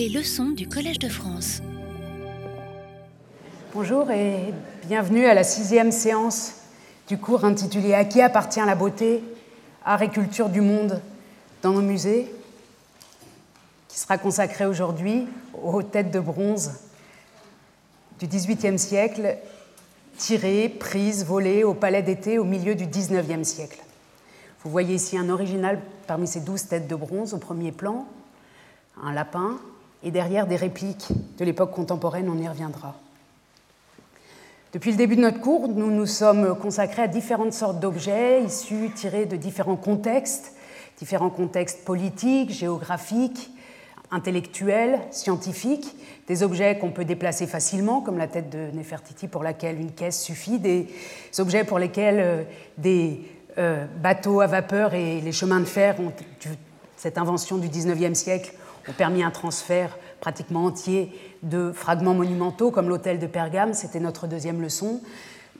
Les leçons du Collège de France. Bonjour et bienvenue à la sixième séance du cours intitulé À qui appartient la beauté? Art et culture du monde dans nos musées, qui sera consacré aujourd'hui aux têtes de bronze du XVIIIe siècle, tirées, prises, volées au palais d'été au milieu du XIXe siècle. Vous voyez ici un original parmi ces douze têtes de bronze au premier plan, un lapin, et derrière des répliques de l'époque contemporaine, on y reviendra. Depuis le début de notre cours, nous nous sommes consacrés à différentes sortes d'objets issus, tirés de différents contextes, différents contextes politiques, géographiques, intellectuels, scientifiques, des objets qu'on peut déplacer facilement, comme la tête de Nefertiti pour laquelle une caisse suffit, des objets pour lesquels euh, des euh, bateaux à vapeur et les chemins de fer, ont, cette invention du 19e siècle, ont permis un transfert pratiquement entier de fragments monumentaux, comme l'hôtel de Pergame, c'était notre deuxième leçon.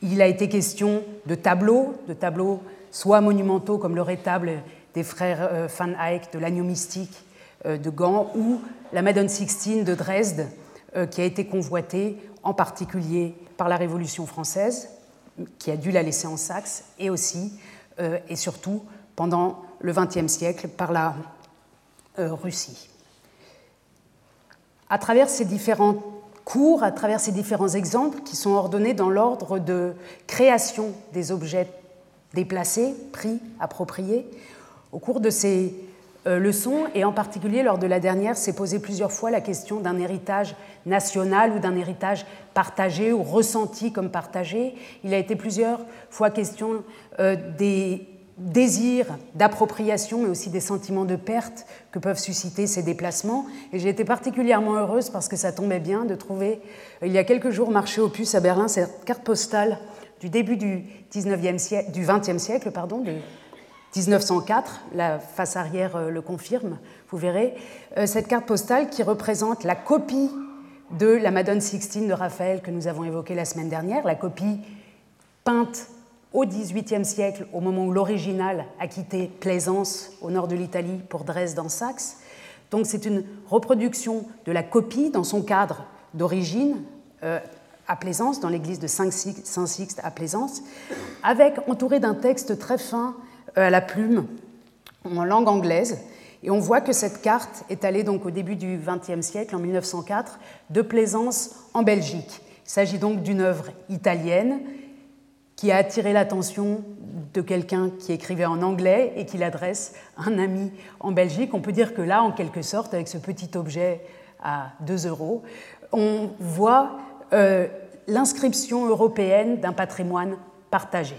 Il a été question de tableaux, de tableaux soit monumentaux comme le rétable des frères euh, Van Eyck de l'agneau mystique euh, de Gand, ou la Madone Sixtine de Dresde, euh, qui a été convoitée en particulier par la Révolution française, qui a dû la laisser en Saxe, et aussi et surtout pendant le XXe siècle par la Russie à travers ces différents cours, à travers ces différents exemples qui sont ordonnés dans l'ordre de création des objets déplacés, pris, appropriés, au cours de ces euh, leçons, et en particulier lors de la dernière, s'est posé plusieurs fois la question d'un héritage national ou d'un héritage partagé ou ressenti comme partagé. Il a été plusieurs fois question euh, des désir d'appropriation, mais aussi des sentiments de perte que peuvent susciter ces déplacements. Et j'ai été particulièrement heureuse parce que ça tombait bien de trouver, il y a quelques jours, marché Opus à Berlin, cette carte postale du début du, 19e siècle, du 20e siècle, pardon, de 1904. La face arrière euh, le confirme, vous verrez. Euh, cette carte postale qui représente la copie de la Madone Sixtine de Raphaël que nous avons évoquée la semaine dernière, la copie peinte au XVIIIe siècle, au moment où l'original a quitté Plaisance au nord de l'Italie pour Dresde en Saxe. Donc c'est une reproduction de la copie dans son cadre d'origine euh, à Plaisance, dans l'église de Saint-Sixte à Plaisance, avec entouré d'un texte très fin euh, à la plume en langue anglaise. Et on voit que cette carte est allée donc au début du XXe siècle, en 1904, de Plaisance en Belgique. Il s'agit donc d'une œuvre italienne qui a attiré l'attention de quelqu'un qui écrivait en anglais et qui l'adresse à un ami en Belgique. On peut dire que là, en quelque sorte, avec ce petit objet à 2 euros, on voit euh, l'inscription européenne d'un patrimoine partagé,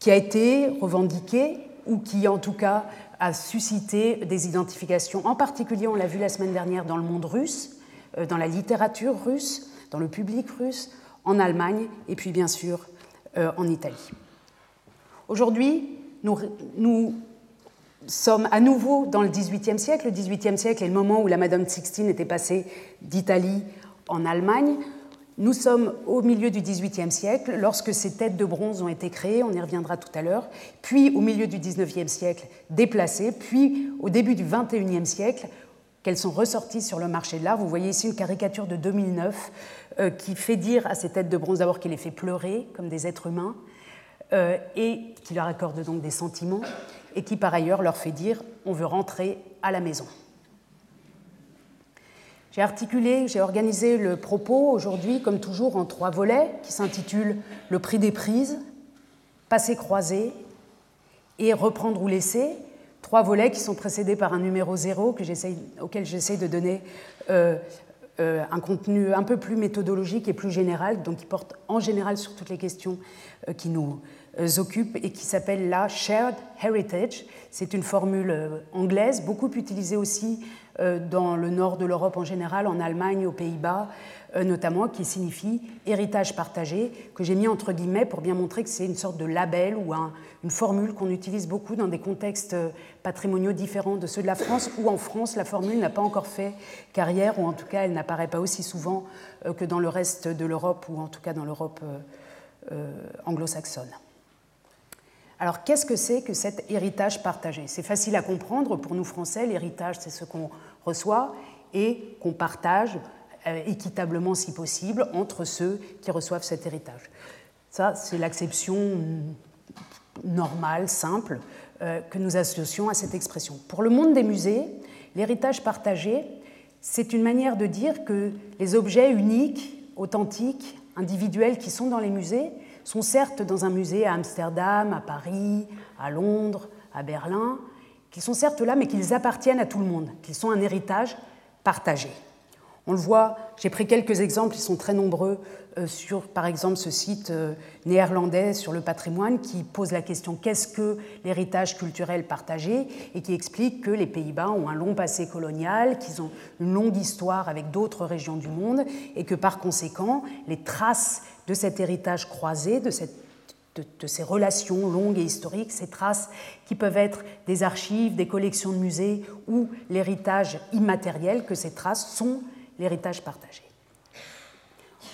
qui a été revendiqué ou qui, en tout cas, a suscité des identifications. En particulier, on l'a vu la semaine dernière dans le monde russe, euh, dans la littérature russe, dans le public russe, en Allemagne, et puis bien sûr en Italie. Aujourd'hui, nous, sommes à nouveau dans le XVIIIe siècle. Le XVIIIe siècle est le moment où la Madame Sixtine était passée d'Italie en Allemagne. Nous sommes au milieu du XVIIIe siècle, lorsque ces têtes de bronze ont été créées, on y reviendra tout à l'heure, puis au milieu du XIXe siècle, déplacées, puis au début du XXIe siècle, qu'elles sont ressorties sur le marché de l'art. Vous voyez ici une caricature de 2009 euh, qui fait dire à ces têtes de bronze d'abord qu'il les fait pleurer comme des êtres humains euh, et qui leur accorde donc des sentiments et qui par ailleurs leur fait dire on veut rentrer à la maison. J'ai articulé, j'ai organisé le propos aujourd'hui comme toujours en trois volets qui s'intitulent Le prix des prises, Passer croisé et Reprendre ou laisser. Trois volets qui sont précédés par un numéro zéro que auquel j'essaie de donner euh, euh, un contenu un peu plus méthodologique et plus général, donc qui porte en général sur toutes les questions euh, qui nous euh, occupent et qui s'appelle la Shared Heritage. C'est une formule anglaise, beaucoup utilisée aussi dans le nord de l'Europe en général, en Allemagne, aux Pays-Bas, euh, notamment, qui signifie héritage partagé, que j'ai mis entre guillemets pour bien montrer que c'est une sorte de label ou une formule qu'on utilise beaucoup dans des contextes euh, patrimoniaux différents de ceux de la France, où en France, la formule n'a pas encore fait carrière, ou en tout cas, elle n'apparaît pas aussi souvent euh, que dans le reste de l'Europe, ou en tout cas dans l'Europe anglo-saxonne. Alors, qu'est-ce que c'est que cet héritage partagé? C'est facile à comprendre pour nous Français. L'héritage, c'est ce qu'on reçoit. et qu'on partage euh, équitablement si possible entre ceux qui reçoivent cet héritage. Ça, c'est l'acception normale, simple, euh, que nous associons à cette expression. Pour le monde des musées, l'héritage partagé, c'est une manière de dire que les objets uniques, authentiques, individuels qui sont dans les musées sont certes dans un musée à Amsterdam, à Paris, à Londres, à Berlin, qu'ils sont certes là, mais qu'ils appartiennent à tout le monde, qu'ils sont un héritage partagé. On le voit, j'ai pris quelques exemples, ils sont très nombreux, euh, sur par exemple ce site euh, néerlandais sur le patrimoine qui pose la question qu'est-ce que l'héritage culturel partagé et qui explique que les Pays-Bas ont un long passé colonial, qu'ils ont une longue histoire avec d'autres régions du monde et que par conséquent les traces de cet héritage croisé, de, de ces relations longues et historiques, ces traces qui peuvent être des archives, des collections de musées ou l'héritage immatériel, que ces traces sont l'héritage partagé.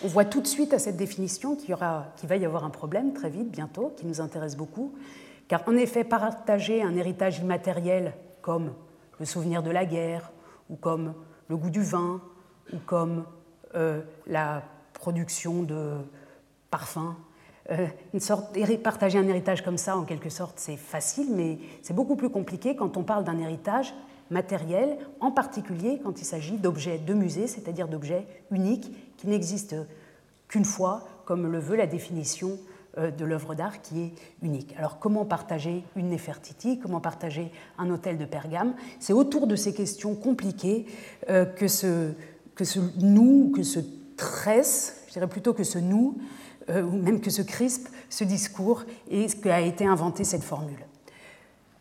On voit tout de suite à cette définition qu'il, va y avoir un problème très vite, bientôt, qui nous intéresse beaucoup, car en effet, partager un héritage immatériel comme le souvenir de la guerre, ou comme le goût du vin, ou comme euh, la production de parfums, euh, partager un héritage comme ça, en quelque sorte, c'est facile, mais c'est beaucoup plus compliqué quand on parle d'un héritage matériel, en particulier quand il s'agit d'objets de musée, c'est-à-dire d'objets uniques qui n'existent qu'une fois, comme le veut la définition euh, de l'œuvre d'art qui est unique. Alors comment partager une Nefertiti, comment partager un hôtel de Pergame? C'est autour de ces questions compliquées euh, que, ce, que se tresse, je dirais plutôt que ce nous, euh, ou même que se crispe ce discours et qu'a été inventé cette formule.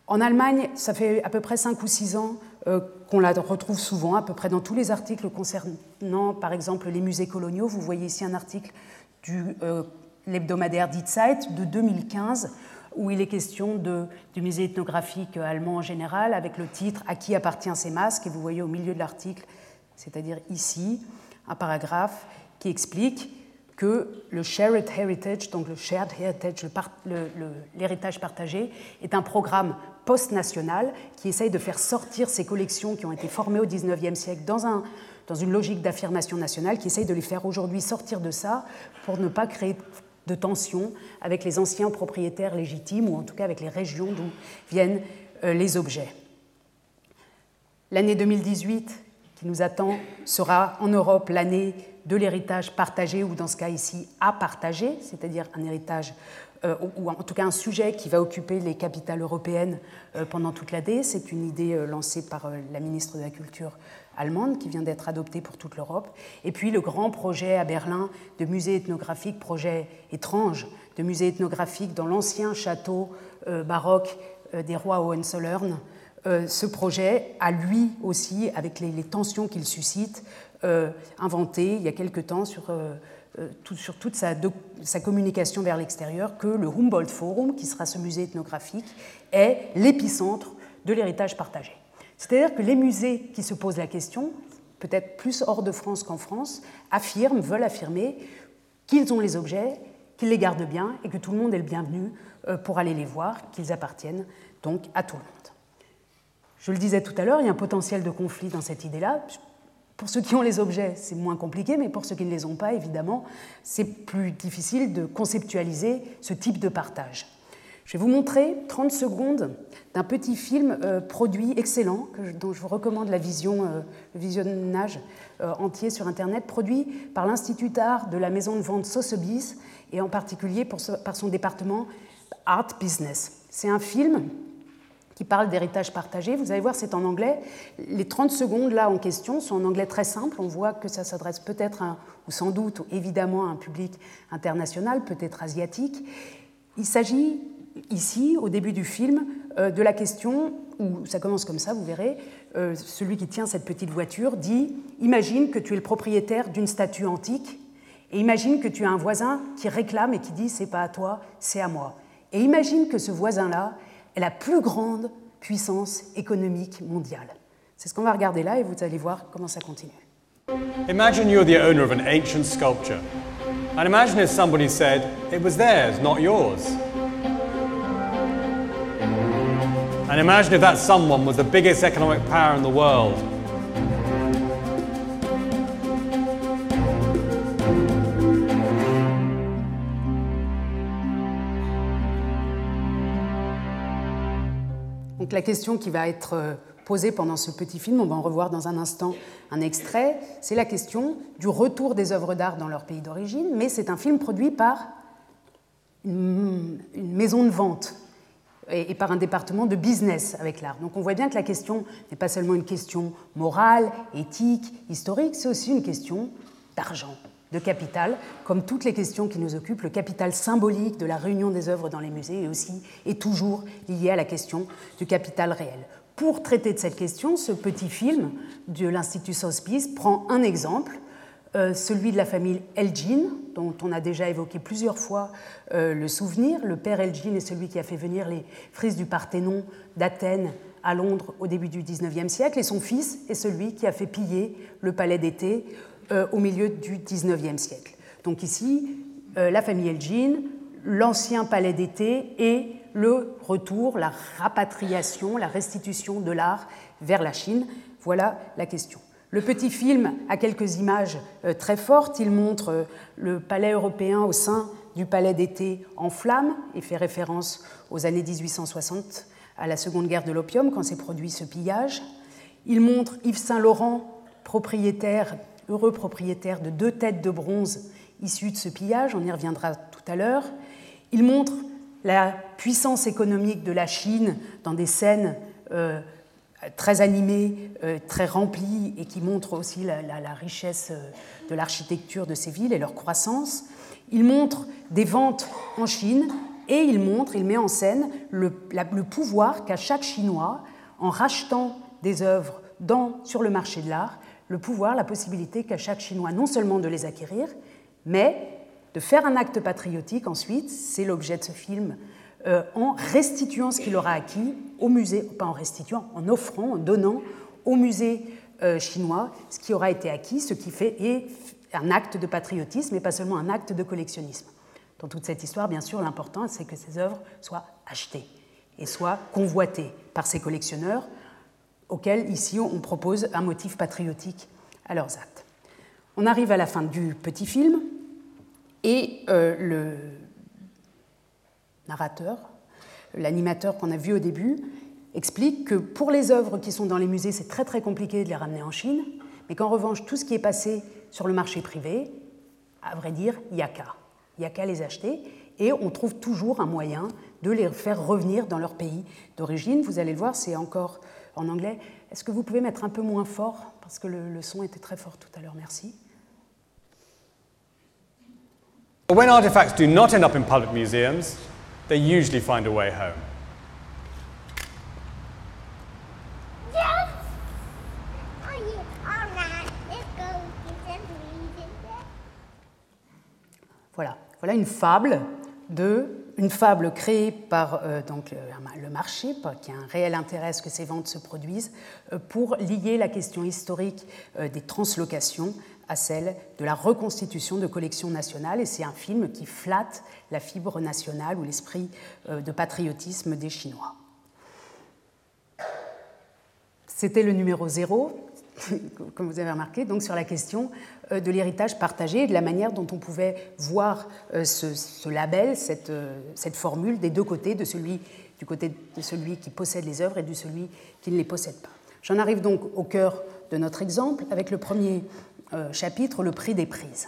En Allemagne, ça fait à peu près 5 ou 6 ans euh, qu'on la retrouve souvent, à peu près dans tous les articles concernant, par exemple, les musées coloniaux. Vous voyez ici un article euh, l'hebdomadaire Die Zeit de 2015, où il est question de, du musée ethnographique allemand en général, avec le titre À qui appartient ces masques? Et vous voyez au milieu de l'article, c'est-à-dire ici, un paragraphe qui explique que le shared heritage, donc le shared heritage, l'héritage partagé, est un programme post-national qui essaye de faire sortir ces collections qui ont été formées au XIXe siècle dans, un, dans une logique d'affirmation nationale, qui essaye de les faire aujourd'hui sortir de ça pour ne pas créer de tensions avec les anciens propriétaires légitimes, ou en tout cas avec les régions d'où viennent euh, les objets. L'année 2018 qui nous attend sera en Europe l'année de l'héritage partagé, ou dans ce cas ici à partager, c'est-à-dire un héritage, ou en tout cas un sujet qui va occuper les capitales européennes euh, pendant toute l'année. C'est une idée euh, lancée par la ministre de la Culture allemande qui vient d'être adoptée pour toute l'Europe. Et puis le grand projet à Berlin de musée ethnographique, projet étrange de musée ethnographique dans l'ancien château baroque des rois Hohenzollern. ce projet a lui aussi, avec les tensions qu'il suscite, euh, inventé il y a quelque temps sur, euh, euh, sur toute sa, sa, communication vers l'extérieur que le Humboldt Forum, qui sera ce musée ethnographique, est l'épicentre de l'héritage partagé. C'est-à-dire que les musées qui se posent la question, peut-être plus hors de France qu'en France, affirment, veulent affirmer qu'ils ont les objets, qu'ils les gardent bien et que tout le monde est le bienvenu pour aller les voir, qu'ils appartiennent donc à tout le monde. Je le disais tout à l'heure, il y a un potentiel de conflit dans cette idée-là, pour ceux qui ont les objets, c'est moins compliqué, mais pour ceux qui ne les ont pas, évidemment, c'est plus difficile de conceptualiser ce type de partage. Je vais vous montrer 30 secondes d'un petit film euh, produit excellent, dont je vous recommande la vision, euh, le visionnage euh, entier sur Internet, produit par l'Institut Art de la maison de vente Sotheby's, et en particulier par son département Art Business. C'est un film qui parle d'héritage partagé. Vous allez voir, c'est en anglais. Les 30 secondes là en question sont en anglais très simple. On voit que ça s'adresse peut-être, ou sans doute, évidemment, à un public international, peut-être asiatique. Il s'agit ici, au début du film, euh, de la question, où ça commence comme ça, vous verrez, euh, celui qui tient cette petite voiture dit, imagine que tu es le propriétaire d'une statue antique, et imagine que tu as un voisin qui réclame et qui dit, c'est pas à toi, c'est à moi. Et imagine que ce voisin-là, est la plus grande puissance économique mondiale. C'est ce qu'on va regarder là et vous allez voir comment ça continue. Imagine you're the owner of an ancient sculpture. And imagine if somebody said it was theirs, not yours. And imagine if that someone was the biggest economic power in the world. Donc la question qui va être euh, posée pendant ce petit film, on va en revoir dans un instant un extrait, c'est la question du retour des œuvres d'art dans leur pays d'origine, mais c'est un film produit par une, maison de vente et, par un département de business avec l'art. Donc on voit bien que la question n'est pas seulement une question morale, éthique, historique, c'est aussi une question d'argent, de capital, comme toutes les questions qui nous occupent, le capital symbolique de la réunion des œuvres dans les musées est aussi et toujours lié à la question du capital réel. Pour traiter de cette question, ce petit film de l'Institut Sotheby's prend un exemple, euh, celui de la famille Elgin, dont on a déjà évoqué plusieurs fois euh, le souvenir. Le père Elgin est celui qui a fait venir les frises du Parthénon d'Athènes à Londres au début du XIXe siècle, et son fils est celui qui a fait piller le palais d'été au milieu du XIXe siècle. Donc ici, euh, la famille Elgin, l'ancien palais d'été et le retour, la rapatriation, la restitution de l'art vers la Chine. Voilà la question. Le petit film a quelques images euh, très fortes. Il montre le palais européen au sein du palais d'été en flammes et fait référence aux années 1860, à la Seconde Guerre de l'opium, quand s'est produit ce pillage. Il montre Yves Saint-Laurent, propriétaire heureux propriétaire de deux têtes de bronze issues de ce pillage, on y reviendra tout à l'heure. Il montre la puissance économique de la Chine dans des scènes euh, très animées, euh, très remplies, et qui montrent aussi la, richesse euh, de l'architecture de ces villes et leur croissance. Il montre des ventes en Chine et il montre, il met en scène le, pouvoir qu'a chaque Chinois en rachetant des œuvres sur le marché de l'art, le pouvoir, la possibilité qu'a chaque Chinois non seulement de les acquérir, mais de faire un acte patriotique ensuite, c'est l'objet de ce film, euh, en restituant ce qu'il aura acquis au musée, pas en restituant, en offrant, en donnant au musée euh, chinois ce qui aura été acquis, ce qui fait est un acte de patriotisme et pas seulement un acte de collectionnisme. Dans toute cette histoire, bien sûr, l'important, c'est que ces œuvres soient achetées et soient convoitées par ces collectionneurs auxquels ici on propose un motif patriotique à leurs actes. On arrive à la fin du petit film et euh, le narrateur, l'animateur qu'on a vu au début, explique que pour les œuvres qui sont dans les musées, c'est très très compliqué de les ramener en Chine, mais qu'en revanche, tout ce qui est passé sur le marché privé, à vrai dire, il a qu'à. Il n'y a qu'à les acheter et on trouve toujours un moyen de les faire revenir dans leur pays d'origine. Vous allez le voir, c'est encore en anglais. Est-ce que vous pouvez mettre un peu moins fort Parce que le, le son était très fort tout à l'heure, merci. When artifacts do not end up in public museums, they usually find a way home. Voilà, voilà une fable de une fable créée par euh, donc, le marché, qui a un réel intérêt à ce que ces ventes se produisent, euh, pour lier la question historique euh, des translocations à celle de la reconstitution de collections nationales. Et c'est un film qui flatte la fibre nationale ou l'esprit de patriotisme des Chinois. C'était le numéro zéro. comme vous avez remarqué, donc sur la question euh, de l'héritage partagé et de la manière dont on pouvait voir euh, ce, label, euh, cette, formule des deux côtés, de celui, du côté de celui qui possède les œuvres et de celui qui ne les possède pas. J'en arrive donc au cœur de notre exemple avec le premier chapitre, le prix des prises.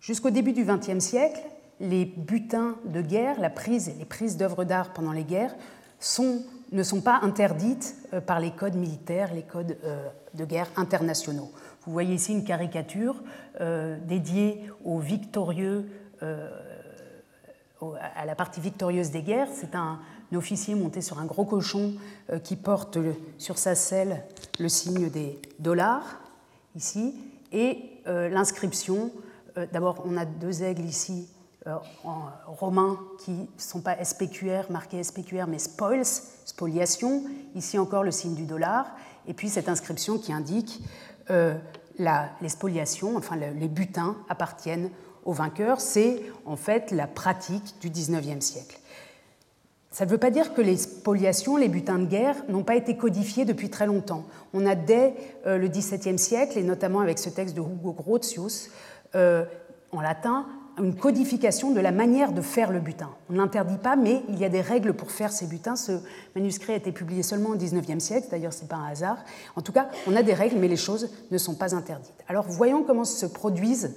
Jusqu'au début du XXe siècle, les butins de guerre, la prise et les prises d'œuvres d'art pendant les guerres sont ne sont pas interdites euh, par les codes militaires, les codes euh, de guerre internationaux. Vous voyez ici une caricature euh, dédiée aux victorieux, à la partie victorieuse des guerres. C'est un, officier monté sur un gros cochon qui porte sur sa selle le signe des dollars, ici, et l'inscription. D'abord, on a deux aigles ici en romains qui ne sont pas SPQR, marqués SPQR, mais spoils, spoliation, ici encore le signe du dollar, et puis cette inscription qui indique euh, la, les spoliations, enfin les butins appartiennent aux vainqueurs. C'est en fait la pratique du XIXe siècle. Ça ne veut pas dire que les spoliations, les butins de guerre, n'ont pas été codifiés depuis très longtemps. On a dès euh, le XVIIe siècle, et notamment avec ce texte de Hugo Grotius, en latin, une codification de la manière de faire le butin. On ne l'interdit pas, mais il y a des règles pour faire ces butins. Ce manuscrit a été publié seulement au XIXe siècle, d'ailleurs ce n'est pas un hasard. En tout cas, on a des règles, mais les choses ne sont pas interdites. Alors voyons comment se produisent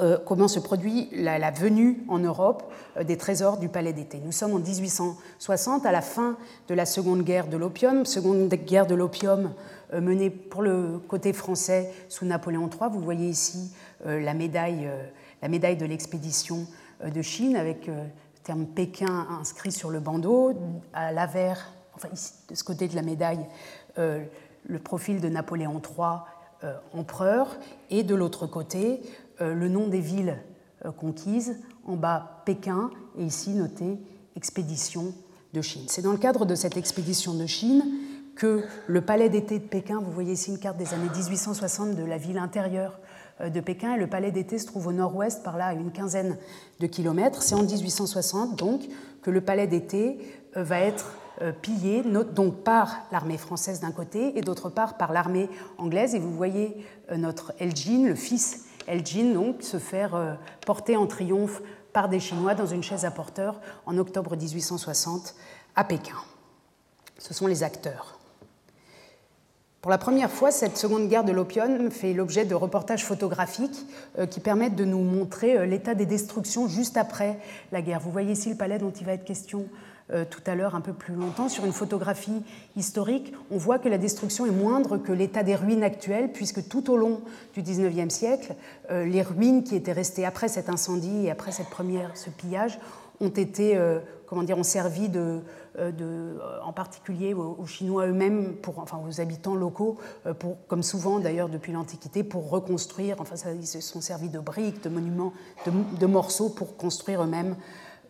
euh, comment se produit la, venue en Europe euh, des trésors du palais d'été. Nous sommes en 1860, à la fin de la Seconde Guerre de l'opium, Seconde Guerre de l'opium euh, menée pour le côté français sous Napoléon III. Vous voyez ici la médaille, la médaille de l'expédition de Chine avec le terme Pékin inscrit sur le bandeau. À l'avers, enfin de ce côté de la médaille, le profil de Napoléon III, empereur, et de l'autre côté, euh, le nom des villes euh, conquises, en bas Pékin, et ici noté expédition de Chine. C'est dans le cadre de cette expédition de Chine que le palais d'été de Pékin, vous voyez ici une carte des années 1860 de la ville intérieure euh, de Pékin, le palais d'été se trouve au nord-ouest, par là à une quinzaine de kilomètres. C'est en 1860 donc que le palais d'été va être pillé, donc par l'armée française d'un côté et d'autre part par l'armée anglaise. Et vous voyez notre Elgin, le fils Elgin, se faire euh, porter en triomphe par des Chinois dans une chaise à porteur en octobre 1860 à Pékin. Ce sont les acteurs. Pour la première fois, cette seconde guerre de l'opium fait l'objet de reportages photographiques euh, qui permettent de nous montrer euh, l'état des destructions juste après la guerre. Vous voyez ici le palais dont il va être question euh, tout à l'heure un peu plus longtemps, sur une photographie historique, on voit que la destruction est moindre que l'état des ruines actuelles, puisque tout au long du XIXe siècle, les ruines qui étaient restées après cet incendie et après cette première, ce pillage ont été, comment dire, ont servi de, en particulier aux, Chinois eux-mêmes, enfin aux habitants locaux, pour, comme souvent d'ailleurs depuis l'Antiquité, pour reconstruire. Enfin, ils se sont servis de briques, de monuments, de morceaux pour construire eux-mêmes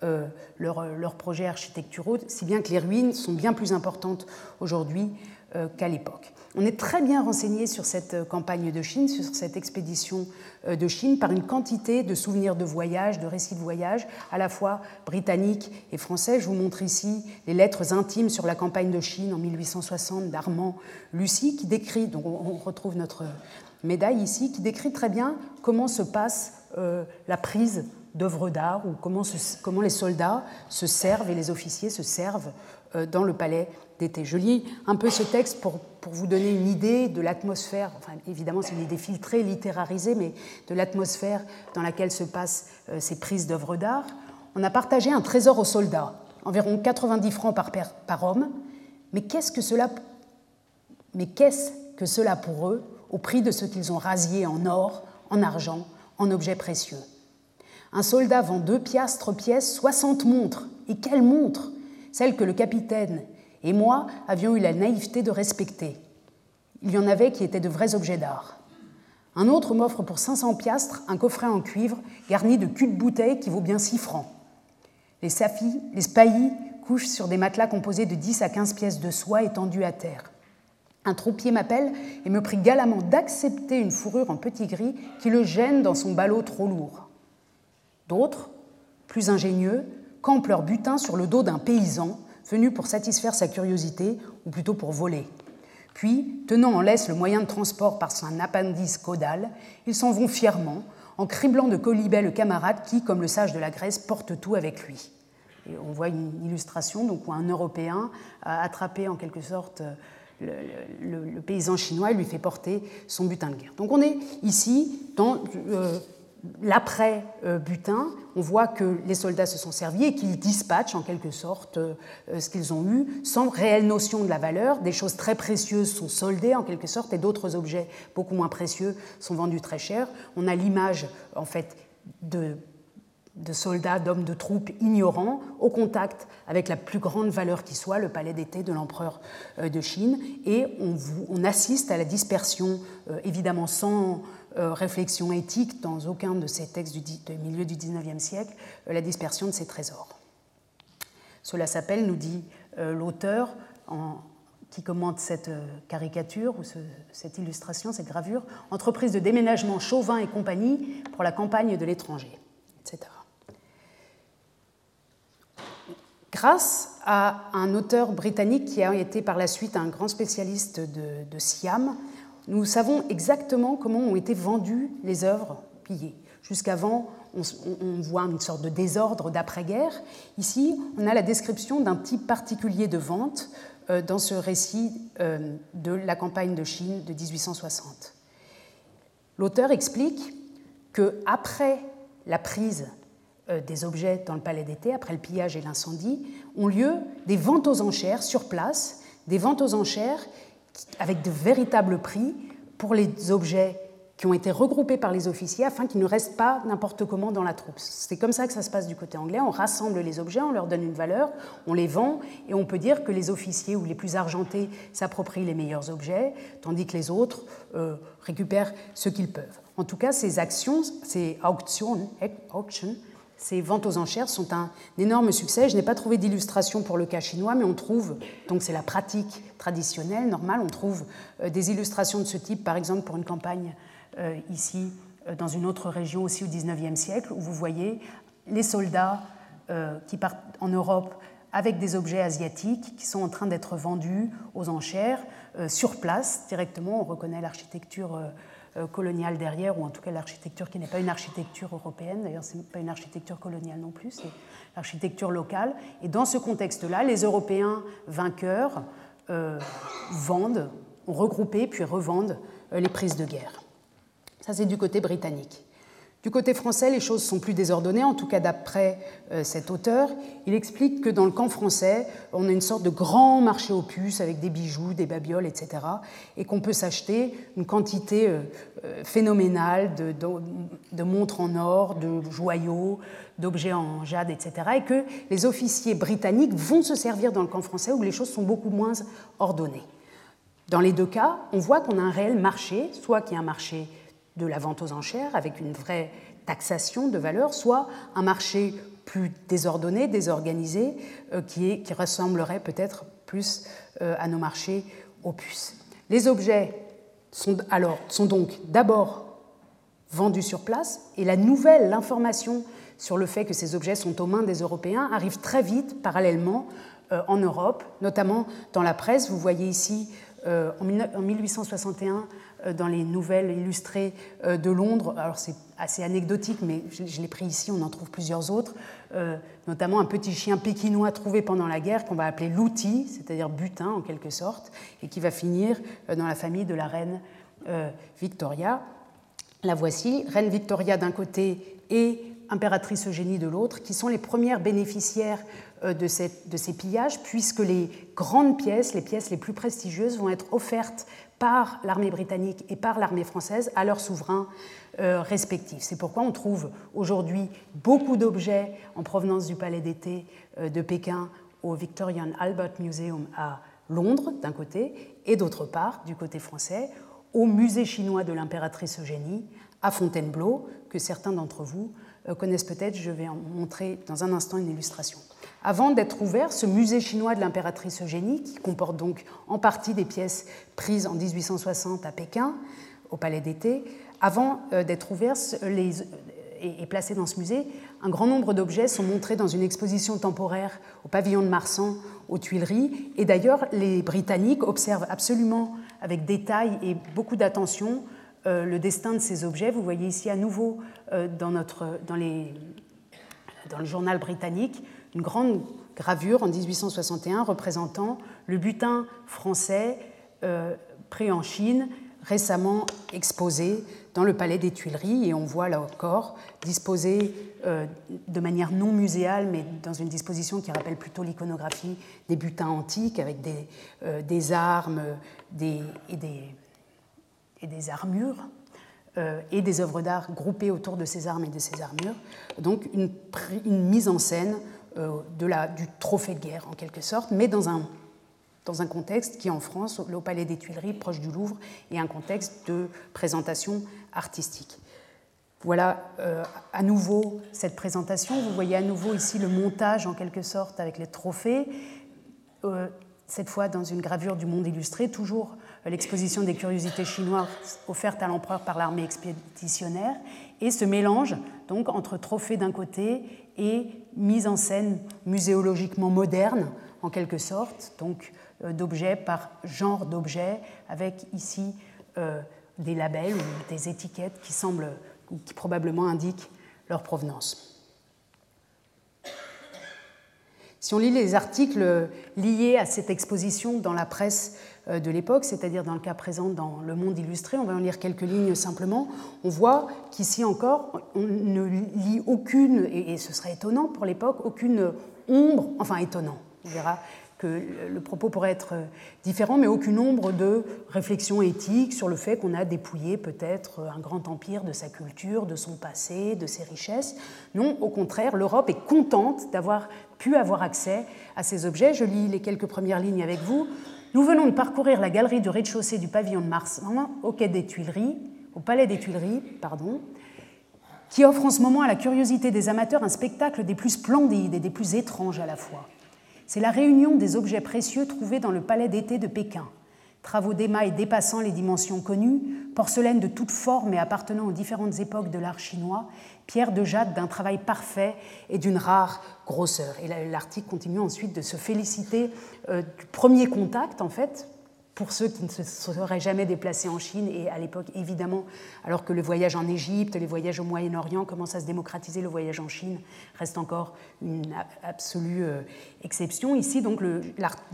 euh, leurs projets architecturaux, si bien que les ruines sont bien plus importantes aujourd'hui euh, qu'à l'époque. On est très bien renseigné sur cette euh, campagne de Chine, sur cette expédition de Chine, par une quantité de souvenirs de voyage, de récits de voyage, à la fois britanniques et français. Je vous montre ici les lettres intimes sur la campagne de Chine en 1860 d'Armand Lucie, qui décrit, donc on retrouve notre médaille ici, qui décrit très bien comment se passe la prise d'œuvres d'art ou comment, les soldats se servent et les officiers se servent euh, dans le palais Je lis un peu ce texte pour, pour vous donner une idée de l'atmosphère, enfin évidemment c'est une idée filtrée, littérarisée, mais de l'atmosphère dans laquelle se passent euh, ces prises d'œuvres d'art. On a partagé un trésor aux soldats, environ 90 francs par, par homme, mais qu'est-ce que cela mais qu'est-ce que cela pour eux au prix de ce qu'ils ont rasié en or, en argent, en objets précieux? Un soldat vend deux piastres pièces, 60 montres. Et quelles montres Celles que le capitaine et moi avions eu la naïveté de respecter. Il y en avait qui étaient de vrais objets d'art. Un autre m'offre pour 500 piastres un coffret en cuivre garni de cul de bouteille qui vaut bien 6 francs. Les safis, les spahis couchent sur des matelas composés de 10 à 15 pièces de soie étendues à terre. Un troupier m'appelle et me prie galamment d'accepter une fourrure en petit gris qui le gêne dans son ballot trop lourd. D'autres, plus ingénieux, campent leur butin sur le dos d'un paysan venu pour satisfaire sa curiosité, ou plutôt pour voler. Puis, tenant en laisse le moyen de transport par son appendice caudal, ils s'en vont fièrement, en criblant de colibet le camarade qui, comme le sage de la Grèce, porte tout avec lui. Et on voit une illustration donc, où un Européen a attrapé en quelque sorte le, paysan chinois et lui fait porter son butin de guerre. Donc on est ici dans euh, l'après-butin, on voit que les soldats se sont servis et qu'ils dispatchent en quelque sorte euh, ce qu'ils ont eu sans réelle notion de la valeur. Des choses très précieuses sont soldées en quelque sorte et d'autres objets beaucoup moins précieux sont vendus très cher. On a l'image en fait de, soldats, d'hommes de troupes ignorants au contact avec la plus grande valeur qui soit, le palais d'été de l'empereur euh, de Chine, et on, assiste à la dispersion euh, évidemment sans euh, réflexion éthique dans aucun de ces textes du, milieu du XIXe siècle, euh, la dispersion de ces trésors. Cela s'appelle, nous dit euh, l'auteur qui commente cette caricature ou cette illustration, cette gravure, entreprise de déménagement Chauvin et compagnie pour la campagne de l'étranger, etc. Grâce à un auteur britannique qui a été par la suite un grand spécialiste de Siam, nous savons exactement comment ont été vendues les œuvres pillées. Jusqu'avant, on, voit une sorte de désordre d'après-guerre. Ici, on a la description d'un type particulier de vente euh, dans ce récit euh, de la campagne de Chine de 1860. L'auteur explique que après la prise euh, des objets dans le palais d'été, après le pillage et l'incendie, ont lieu des ventes aux enchères sur place, des ventes aux enchères avec de véritables prix pour les objets qui ont été regroupés par les officiers afin qu'ils ne restent pas n'importe comment dans la troupe. C'est comme ça que ça se passe du côté anglais. On rassemble les objets, on leur donne une valeur, on les vend et on peut dire que les officiers ou les plus argentés s'approprient les meilleurs objets, tandis que les autres euh, récupèrent ce qu'ils peuvent. En tout cas, ces actions, ces auctions, ces ventes aux enchères sont un énorme succès. Je n'ai pas trouvé d'illustration pour le cas chinois, mais on trouve, donc c'est la pratique traditionnelle, normale, on trouve euh, des illustrations de ce type, par exemple pour une campagne euh, ici euh, dans une autre région aussi au XIXe siècle, où vous voyez les soldats qui partent en Europe avec des objets asiatiques qui sont en train d'être vendus aux enchères sur place directement. On reconnaît l'architecture coloniale derrière, ou en tout cas l'architecture qui n'est pas une architecture européenne, d'ailleurs ce n'est pas une architecture coloniale non plus, c'est l'architecture locale. Et dans ce contexte-là, les Européens vainqueurs vendent, ont regroupé puis revendent les prises de guerre. Ça, c'est du côté britannique. Du côté français, les choses sont plus désordonnées, en tout cas d'après euh, cet auteur. Il explique que dans le camp français, on a une sorte de grand marché aux puces avec des bijoux, des babioles, etc. Et qu'on peut s'acheter une quantité euh, euh, phénoménale de, de, montres en or, de joyaux, d'objets en jade, etc. Et que les officiers britanniques vont se servir dans le camp français où les choses sont beaucoup moins ordonnées. Dans les deux cas, on voit qu'on a un réel marché, soit qui est un marché de la vente aux enchères avec une vraie taxation de valeur, soit un marché plus désordonné, désorganisé, euh, qui, ressemblerait peut-être plus euh, à nos marchés puces. Les objets sont, alors, sont donc d'abord vendus sur place et la nouvelle, l'information sur le fait que ces objets sont aux mains des Européens arrive très vite, parallèlement, euh, en Europe, notamment dans la presse. Vous voyez ici, en 1861, euh, dans les nouvelles illustrées euh, de Londres. Alors c'est assez anecdotique, mais je, l'ai pris ici, on en trouve plusieurs autres, euh, notamment un petit chien pékinois trouvé pendant la guerre qu'on va appeler l'outil, c'est-à-dire butin en quelque sorte, et qui va finir dans la famille de la reine Victoria. La voici, reine Victoria d'un côté et impératrice Eugénie de l'autre, qui sont les premières bénéficiaires de, ces pillages, puisque les grandes pièces, les pièces les plus prestigieuses, vont être offertes par l'armée britannique et par l'armée française à leurs souverains euh, respectifs. C'est pourquoi on trouve aujourd'hui beaucoup d'objets en provenance du palais d'été euh, de Pékin au Victorian Albert Museum à Londres, d'un côté, et d'autre part, du côté français, au musée chinois de l'impératrice Eugénie à Fontainebleau, que certains d'entre vous euh, connaissent peut-être. Je vais en montrer dans un instant une illustration. Avant d'être ouvert, ce musée chinois de l'impératrice Eugénie, qui comporte donc en partie des pièces prises en 1860 à Pékin, au Palais d'été, avant euh, d'être ouvert et placé dans ce musée, un grand nombre d'objets sont montrés dans une exposition temporaire au pavillon de Marsan aux Tuileries. Et d'ailleurs, les Britanniques observent absolument avec détail et beaucoup d'attention euh, le destin de ces objets. Vous voyez ici à nouveau euh, dans, notre, dans, les, dans le journal britannique une grande gravure en 1861 représentant le butin français euh, pris en Chine, récemment exposé dans le palais des Tuileries. Et on voit là encore disposé euh, de manière non muséale, mais dans une disposition qui rappelle plutôt l'iconographie des butins antiques, avec des, euh, armes et, des, armures. et des œuvres d'art groupées autour de ces armes et de ces armures. Donc une, mise en scène de la, du trophée de guerre en quelque sorte, mais dans un, dans un contexte qui en France, au Palais des Tuileries, proche du Louvre, est un contexte de présentation artistique. Voilà euh, à nouveau cette présentation. Vous voyez à nouveau ici le montage en quelque sorte avec les trophées, euh, cette fois dans une gravure du monde illustré, toujours l'exposition des curiosités chinoises offerte à l'empereur par l'armée expéditionnaire, et ce mélange donc entre trophées d'un côté et mise en scène muséologiquement moderne, en quelque sorte, donc euh, d'objets par genre d'objets, avec ici euh, des labels ou des étiquettes qui semblent, qui probablement indiquent leur provenance. Si on lit les articles liés à cette exposition dans la presse de l'époque, c'est-à-dire dans le cas présent dans Le Monde illustré, on va en lire quelques lignes simplement, on voit qu'ici encore, on ne lit aucune, et ce serait étonnant pour l'époque, aucune ombre, enfin étonnant, on verra que le propos pourrait être différent, mais aucune ombre de réflexion éthique sur le fait qu'on a dépouillé peut-être un grand empire de sa culture, de son passé, de ses richesses. Non, au contraire, l'Europe est contente d'avoir pu avoir accès à ces objets. Je lis les quelques premières lignes avec vous. Nous venons de parcourir la galerie du rez-de-chaussée du pavillon de Mars au quai des Tuileries, au palais des Tuileries, pardon, qui offre en ce moment à la curiosité des amateurs un spectacle des plus splendides et des plus étranges à la fois. C'est la réunion des objets précieux trouvés dans le palais d'été de Pékin. Travaux d'émail dépassant les dimensions connues, porcelaine de toutes formes et appartenant aux différentes époques de l'art chinois, pierre de jade d'un travail parfait et d'une rare grosseur. Et l'article continue ensuite de se féliciter euh, du premier contact, en fait, pour ceux qui ne se seraient jamais déplacés en Chine, et à l'époque, évidemment, alors que le voyage en Égypte, les voyages au Moyen-Orient commencent à se démocratiser, le voyage en Chine reste encore une absolue euh, exception. Ici, donc, le,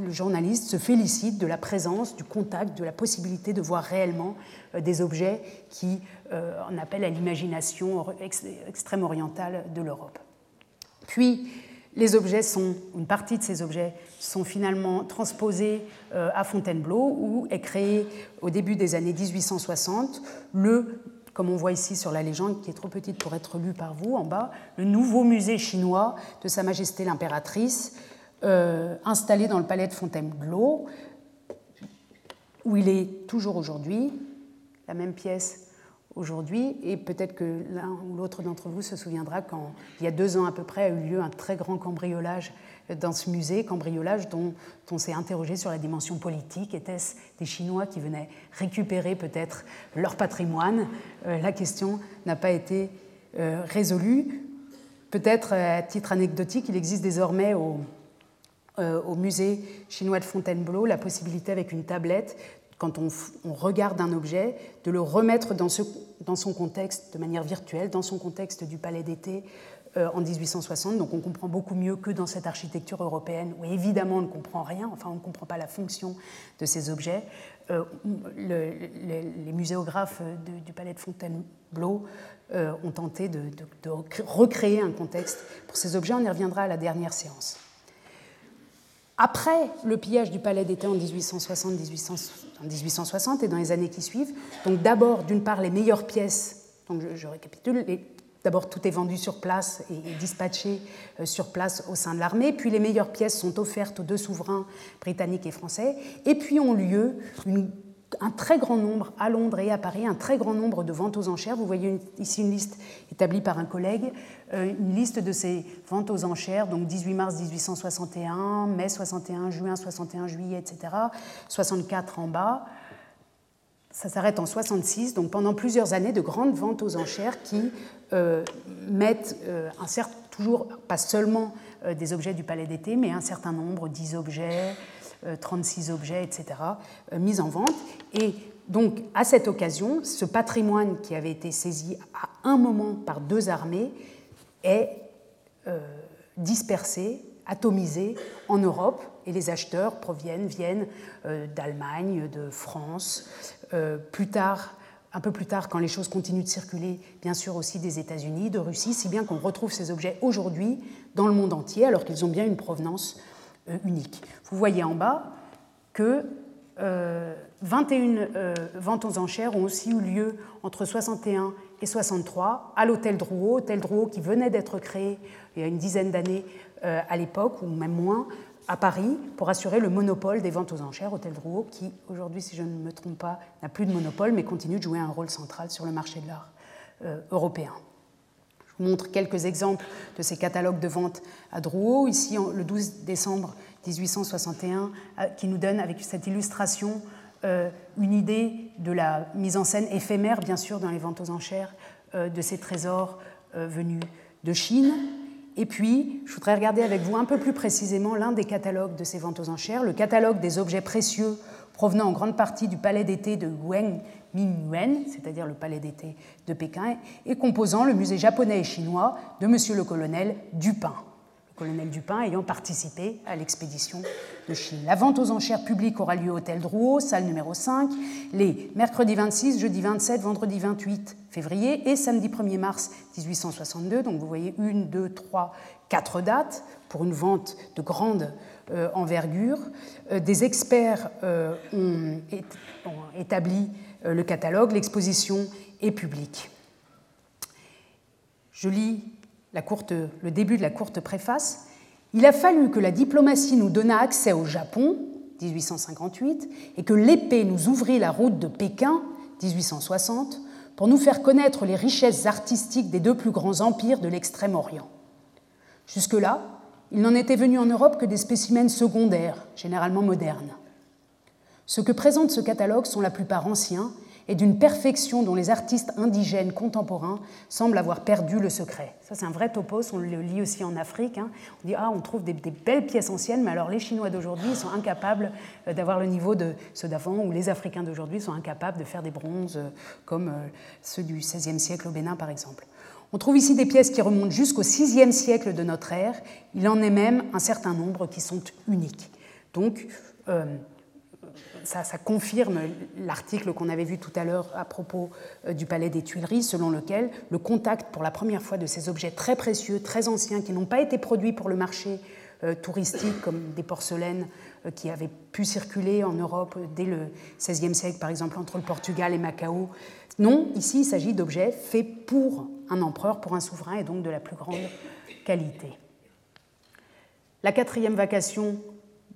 journaliste se félicite de la présence, du contact, de la possibilité de voir réellement euh, des objets qui euh, en appellent à l'imagination extrême orientale de l'Europe. Puis, les objets sont, une partie de ces objets sont finalement transposés euh, à Fontainebleau, où est créé au début des années 1860 le, comme on voit ici sur la légende, qui est trop petite pour être lue par vous en bas, le nouveau musée chinois de Sa Majesté l'impératrice, euh, installé dans le palais de Fontainebleau, où il est toujours aujourd'hui, la même pièce aujourd'hui. Et peut-être que l'un ou l'autre d'entre vous se souviendra quand, il y a deux ans à peu près, a eu lieu un très grand cambriolage dans ce musée, cambriolage dont on s'est interrogé sur la dimension politique. Était-ce des Chinois qui venaient récupérer peut-être leur patrimoine? Euh, La question n'a pas été euh, résolue. Peut-être, à titre anecdotique, il existe désormais au, euh, au musée chinois de Fontainebleau la possibilité avec une tablette quand on, regarde un objet, de le remettre dans, son contexte de manière virtuelle, dans son contexte du palais d'été euh, en 1860. Donc on comprend beaucoup mieux que dans cette architecture européenne, où évidemment on ne comprend rien, enfin on ne comprend pas la fonction de ces objets. Euh, les muséographes du palais de Fontainebleau euh, ont tenté de recréer un contexte pour ces objets. On y reviendra à la dernière séance. Après le pillage du palais d'été en 1860, et dans les années qui suivent, donc d'abord, d'une part, les meilleures pièces, donc je, récapitule, D'abord, tout est vendu sur place et dispatché euh, sur place au sein de l'armée. Puis, les meilleures pièces sont offertes aux deux souverains britanniques et français. Et puis ont lieu une un très grand nombre à Londres et à Paris, un très grand nombre de ventes aux enchères. Vous voyez ici une liste établie par un collègue, euh, une liste de ces ventes aux enchères, donc 18 mars 1861, mai 61, juin 61, juillet, etc. 64 en bas. Ça s'arrête en 66, donc pendant plusieurs années de grandes ventes aux enchères qui euh, mettent euh, un certain, toujours, pas seulement des objets du palais d'été, mais un certain nombre, 10 objets, 36 euh, objets, etc., euh, mis en vente. Et donc, à cette occasion, ce patrimoine qui avait été saisi à un moment par deux armées est euh, dispersé, atomisé en Europe, et les acheteurs proviennent, viennent d'Allemagne, de France, plus tard un peu plus tard, quand les choses continuent de circuler, bien sûr aussi des États-Unis, de Russie, si bien qu'on retrouve ces objets aujourd'hui dans le monde entier, alors qu'ils ont bien une provenance unique. Vous voyez en bas que 21 euh, euh, ventes aux enchères ont aussi eu lieu entre 61 et 63 à l'hôtel Drouot, hôtel Drouot qui venait d'être créé il y a une dizaine d'années à l'époque, ou même moins, à Paris, pour assurer le monopole des ventes aux enchères. Hôtel Drouot qui, aujourd'hui, si je ne me trompe pas, n'a plus de monopole, mais continue de jouer un rôle central sur le marché de l'art européen montre quelques exemples de ces catalogues de vente à Drouot, ici le 12 décembre 1861, euh, qui nous donne avec cette illustration euh, une idée de la mise en scène éphémère, bien sûr, dans les ventes aux enchères euh, de ces trésors venus de Chine. Et puis, je voudrais regarder avec vous un peu plus précisément l'un des catalogues de ces ventes aux enchères, le catalogue des objets précieux provenant en grande partie du palais d'été de Weng Mingyuan, c'est-à-dire le palais d'été de Pékin, et composant le musée japonais et chinois de Monsieur le colonel Dupin colonel Dupin ayant participé à l'expédition de Chine. La vente aux enchères publiques aura lieu au Hôtel Drouot, salle numéro 5, les mercredi 26, jeudi 27, vendredi 28 février et samedi 1er mars 1862. Donc vous voyez une, deux, trois, quatre dates pour une vente de grande euh, envergure. Euh, des experts euh, ont, établi le catalogue, l'exposition est publique. Je lis le début de la courte préface, il a fallu que la diplomatie nous donnât accès au Japon, 1858, et que l'épée nous ouvrit la route de Pékin, 1860, pour nous faire connaître les richesses artistiques des deux plus grands empires de l'Extrême-Orient. Jusque-là, il n'en était venu en Europe que des spécimens secondaires, généralement modernes. Ce que présente ce catalogue sont la plupart anciens et d'une perfection dont les artistes indigènes contemporains semblent avoir perdu le secret. Ça, c'est un vrai topos, on le lit aussi en Afrique. Hein. On dit, ah, on trouve des, belles pièces anciennes, mais alors les Chinois d'aujourd'hui sont incapables euh, d'avoir le niveau de ceux d'avant, ou les Africains d'aujourd'hui sont incapables de faire des bronzes euh, comme euh, ceux du XVIe siècle au Bénin, par exemple. On trouve ici des pièces qui remontent jusqu'au VIe siècle de notre ère. Il en est même un certain nombre qui sont uniques. Donc, ça, confirme l'article qu'on avait vu tout à l'heure à propos euh, du Palais des Tuileries, selon lequel le contact pour la première fois de ces objets très précieux, très anciens, qui n'ont pas été produits pour le marché euh, touristique, comme des porcelaines euh, qui avaient pu circuler en Europe dès le XVIe siècle, par exemple entre le Portugal et Macao. Non, ici il s'agit d'objets faits pour un empereur, pour un souverain, et donc de la plus grande qualité. La quatrième vacation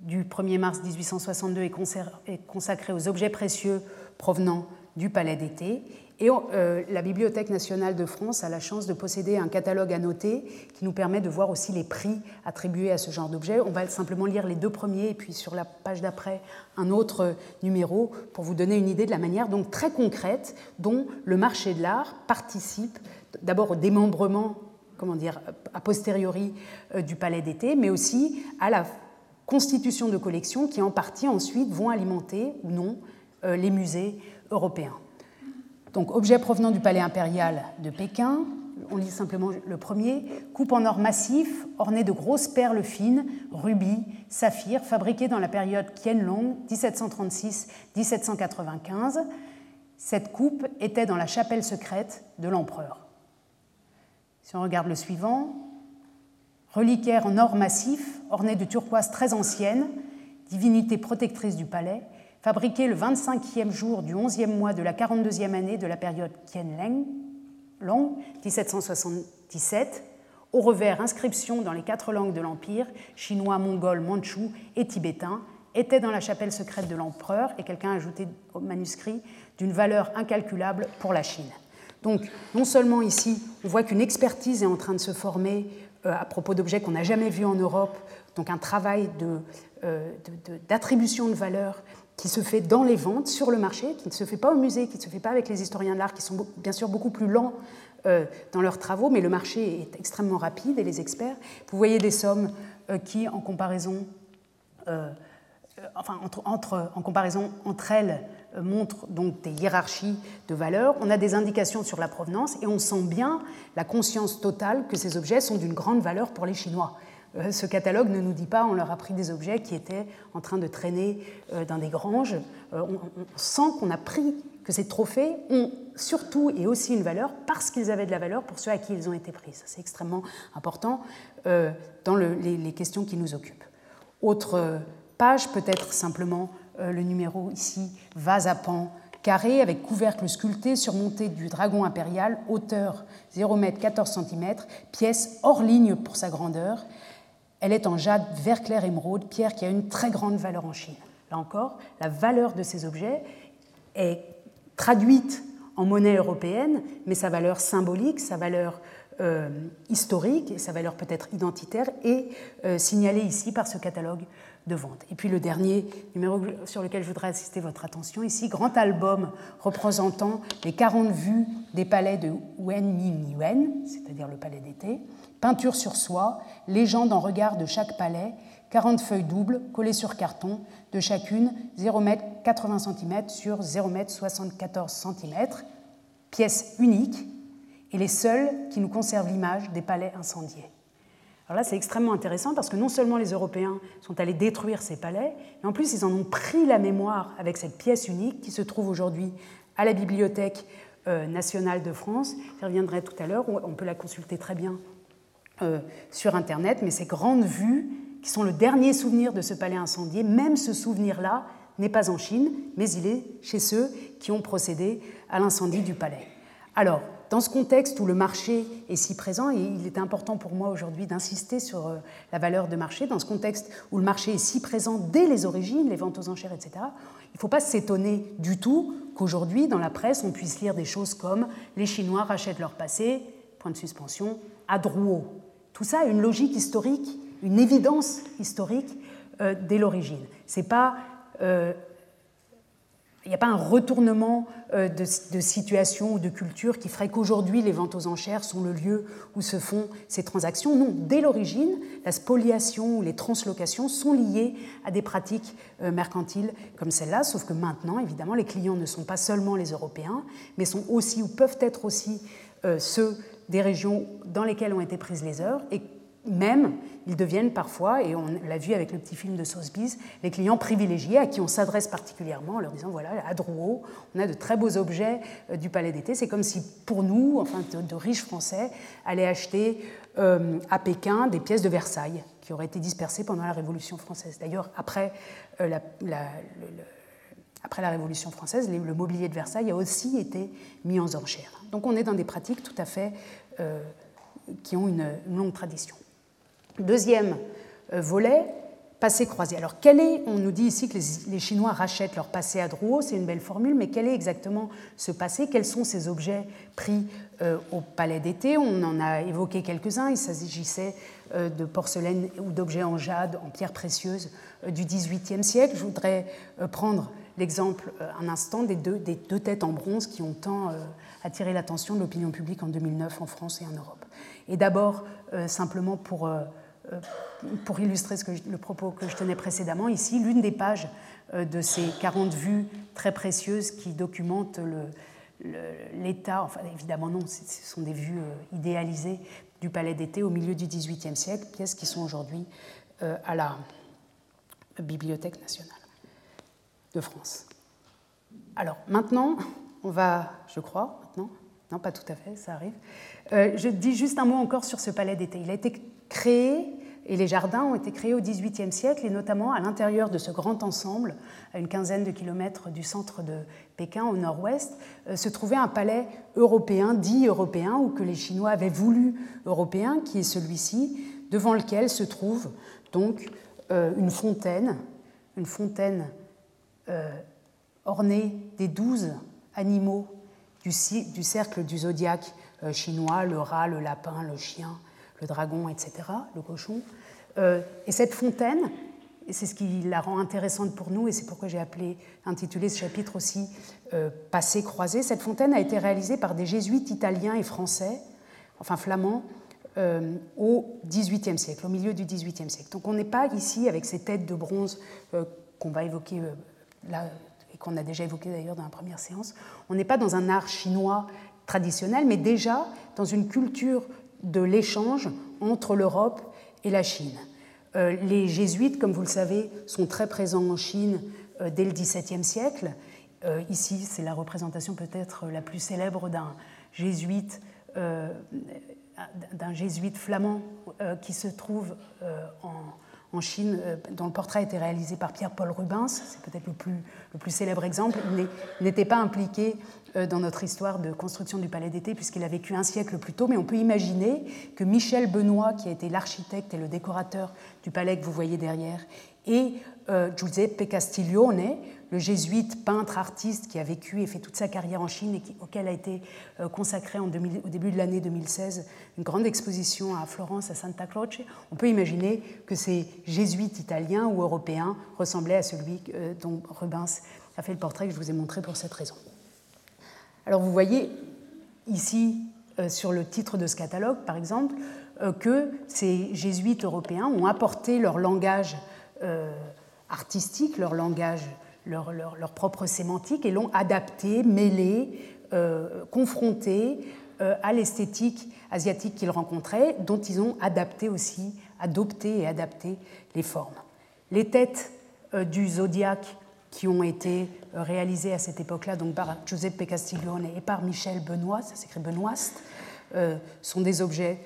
du 1er mars 1862 est consacré aux objets précieux provenant du palais d'été. Et euh, la Bibliothèque nationale de France a la chance de posséder un catalogue annoté qui nous permet de voir aussi les prix attribués à ce genre d'objets. On va simplement lire les deux premiers et puis sur la page d'après un autre numéro pour vous donner une idée de la manière donc très concrète dont le marché de l'art participe d'abord au démembrement comment dire, a posteriori euh, du palais d'été, mais aussi à la constitution de collections qui en partie ensuite vont alimenter ou non euh, les musées européens. Donc objets provenant du palais impérial de Pékin, on lit simplement le premier, coupe en or massif ornée de grosses perles fines, rubis, saphirs, fabriquées dans la période Qianlong 1736-1795. Cette coupe était dans la chapelle secrète de l'empereur. Si on regarde le suivant, reliquaire en or massif, orné de turquoise très ancienne, divinité protectrice du palais, fabriqué le 25e jour du 11e mois de la 42e année de la période Qianlong, 1777, au revers inscription dans les quatre langues de l'Empire, chinois, mongol, mandchou et tibétain, était dans la chapelle secrète de l'empereur, et quelqu'un a ajouté au manuscrit, d'une valeur incalculable pour la Chine. Donc, non seulement ici, on voit qu'une expertise est en train de se former à propos d'objets qu'on n'a jamais vus en Europe, donc un travail euh, d'attribution de, valeur qui se fait dans les ventes, sur le marché, qui ne se fait pas au musée, qui ne se fait pas avec les historiens de l'art, qui sont bien sûr beaucoup plus lents euh, dans leurs travaux, mais le marché est extrêmement rapide et les experts. Vous voyez des sommes qui, en comparaison entre elles, montre donc des hiérarchies de valeurs, on a des indications sur la provenance et on sent bien la conscience totale que ces objets sont d'une grande valeur pour les Chinois. Euh, ce catalogue ne nous dit pas on leur a pris des objets qui étaient en train de traîner euh, dans des granges. Euh, on, sent qu'on a pris que ces trophées ont surtout et aussi une valeur parce qu'ils avaient de la valeur pour ceux à qui ils ont été pris. C'est extrêmement important dans les, questions qui nous occupent. Autre page, peut-être simplement le numéro ici, vase à pan carré avec couvercle sculpté surmonté du dragon impérial, hauteur 0 m 14 cm, pièce hors ligne pour sa grandeur. Elle est en jade vert clair émeraude, pierre qui a une très grande valeur en Chine. Là encore, la valeur de ces objets est traduite en monnaie européenne, mais sa valeur symbolique, sa valeur euh, historique et sa valeur peut-être identitaire est euh, signalée ici par ce catalogue Et puis le dernier numéro sur lequel je voudrais assister votre attention ici, grand album représentant les 40 vues des palais de Wen c'est-à-dire le palais d'été, peinture sur soie, légende en regard de chaque palais, 40 feuilles doubles collées sur carton, de chacune 0,80 cm sur 0,74 cm, pièce unique et les seules qui nous conservent l'image des palais incendiés. Alors là, c'est extrêmement intéressant parce que non seulement les Européens sont allés détruire ces palais, mais en plus ils en ont pris la mémoire avec cette pièce unique qui se trouve aujourd'hui à la Bibliothèque euh, nationale de France. J'y reviendrai tout à l'heure, on peut la consulter très bien euh, sur Internet, mais ces grandes vues qui sont le dernier souvenir de ce palais incendié, même ce souvenir-là n'est pas en Chine, mais il est chez ceux qui ont procédé à l'incendie du palais. Alors, dans ce contexte où le marché est si présent, et il est important pour moi aujourd'hui d'insister sur euh, la valeur de marché, dans ce contexte où le marché est si présent dès les origines, les ventes aux enchères, etc., il ne faut pas s'étonner du tout qu'aujourd'hui, dans la presse, on puisse lire des choses comme les Chinois rachètent leur passé, point de suspension, à Drouot. Tout ça a une logique historique, une évidence historique euh, dès l'origine. C'est pas euh, il n'y a pas un retournement euh, de, situation ou de culture qui ferait qu'aujourd'hui les ventes aux enchères sont le lieu où se font ces transactions. Non, dès l'origine, la spoliation ou les translocations sont liées à des pratiques euh, mercantiles comme celle-là, sauf que maintenant, évidemment, les clients ne sont pas seulement les Européens, mais sont aussi ou peuvent être aussi euh, ceux des régions dans lesquelles ont été prises les heures et même, ils deviennent parfois, et on l'a vu avec le petit film de Sotheby's, les clients privilégiés à qui on s'adresse particulièrement en leur disant voilà, à Drouot, on a de très beaux objets euh, du Palais d'été. C'est comme si pour nous, enfin de, riches Français, allaient acheter euh, à Pékin des pièces de Versailles qui auraient été dispersées pendant la Révolution française. D'ailleurs, après, euh, la, après la Révolution française, le mobilier de Versailles a aussi été mis en enchères. Donc on est dans des pratiques tout à fait qui ont une longue tradition. Deuxième euh, volet, passé croisé. Alors, quel est, on nous dit ici que les, Chinois rachètent leur passé à Drouot, c'est une belle formule, mais quel est exactement ce passé? Quels sont ces objets pris euh, au palais d'été? On en a évoqué quelques-uns. Il s'agissait euh, de porcelaine ou d'objets en jade, en pierre précieuse du XVIIIe siècle. Je voudrais prendre l'exemple un instant des deux, des deux, têtes en bronze qui ont tant attiré l'attention de l'opinion publique en 2009 en France et en Europe. Et d'abord, simplement pour pour illustrer le propos que je tenais précédemment, ici, l'une des pages euh, de ces 40 vues très précieuses qui documentent l'état, enfin évidemment non, ce sont des vues euh, idéalisées du palais d'été au milieu du XVIIIe siècle, pièces qui sont aujourd'hui à la Bibliothèque nationale de France. Alors maintenant, on va, je crois, maintenant, non pas tout à fait, ça arrive, je dis juste un mot encore sur ce palais d'été. Il a été créés et les jardins ont été créés au XVIIIe siècle et notamment à l'intérieur de ce grand ensemble, à une quinzaine de kilomètres du centre de Pékin au nord-ouest, euh, se trouvait un palais européen, dit européen, ou que les Chinois avaient voulu européen, qui est celui-ci, devant lequel se trouve donc euh, une fontaine, une fontaine euh, ornée des douze animaux du, du cercle du zodiaque chinois, le rat, le lapin, le chien, le dragon, etc., le cochon. Euh, et cette fontaine, c'est ce qui la rend intéressante pour nous, et c'est pourquoi j'ai appelé, intitulé ce chapitre aussi euh, Passé croisé, cette fontaine a été réalisée par des jésuites italiens et français, enfin flamands, euh, au XVIIIe siècle, au milieu du XVIIIe siècle. Donc on n'est pas ici avec ces têtes de bronze qu'on va évoquer là, et qu'on a déjà évoqué d'ailleurs dans la première séance, on n'est pas dans un art chinois traditionnel, mais déjà dans une culture de l'échange entre l'Europe et la Chine. Euh, les jésuites, comme vous le savez, sont très présents en Chine euh, dès le XVIIe siècle. Euh, ici, c'est la représentation peut-être la plus célèbre d'un jésuite, d'un jésuite flamand qui se trouve en, Chine, dont le portrait a été réalisé par Pierre-Paul Rubens, c'est peut-être le plus, le plus célèbre exemple, il n'était pas impliqué dans notre histoire de construction du palais d'été puisqu'il a vécu un siècle plus tôt, mais on peut imaginer que Michel Benoît, qui a été l'architecte et le décorateur du palais que vous voyez derrière, et euh, Giuseppe Castiglione, le jésuite peintre artiste qui a vécu et fait toute sa carrière en Chine et auquel a été euh, consacré en au début de l'année 2016 une grande exposition à Florence, à Santa Croce, on peut imaginer que ces jésuites italiens ou européens ressemblaient à celui euh, dont Rubens a fait le portrait que je vous ai montré pour cette raison. Alors vous voyez ici sur le titre de ce catalogue, par exemple, que ces jésuites européens ont apporté leur langage artistique, leur langage, leur, propre sémantique, et l'ont adapté, mêlé, confronté à l'esthétique asiatiques qu'ils rencontraient, dont ils ont adapté aussi, adopté et adapté les formes. Les têtes euh, du zodiaque qui ont été euh, réalisées à cette époque-là, donc par Giuseppe Castiglione et par Michel Benoît, ça s'écrit Benoist, euh, sont des objets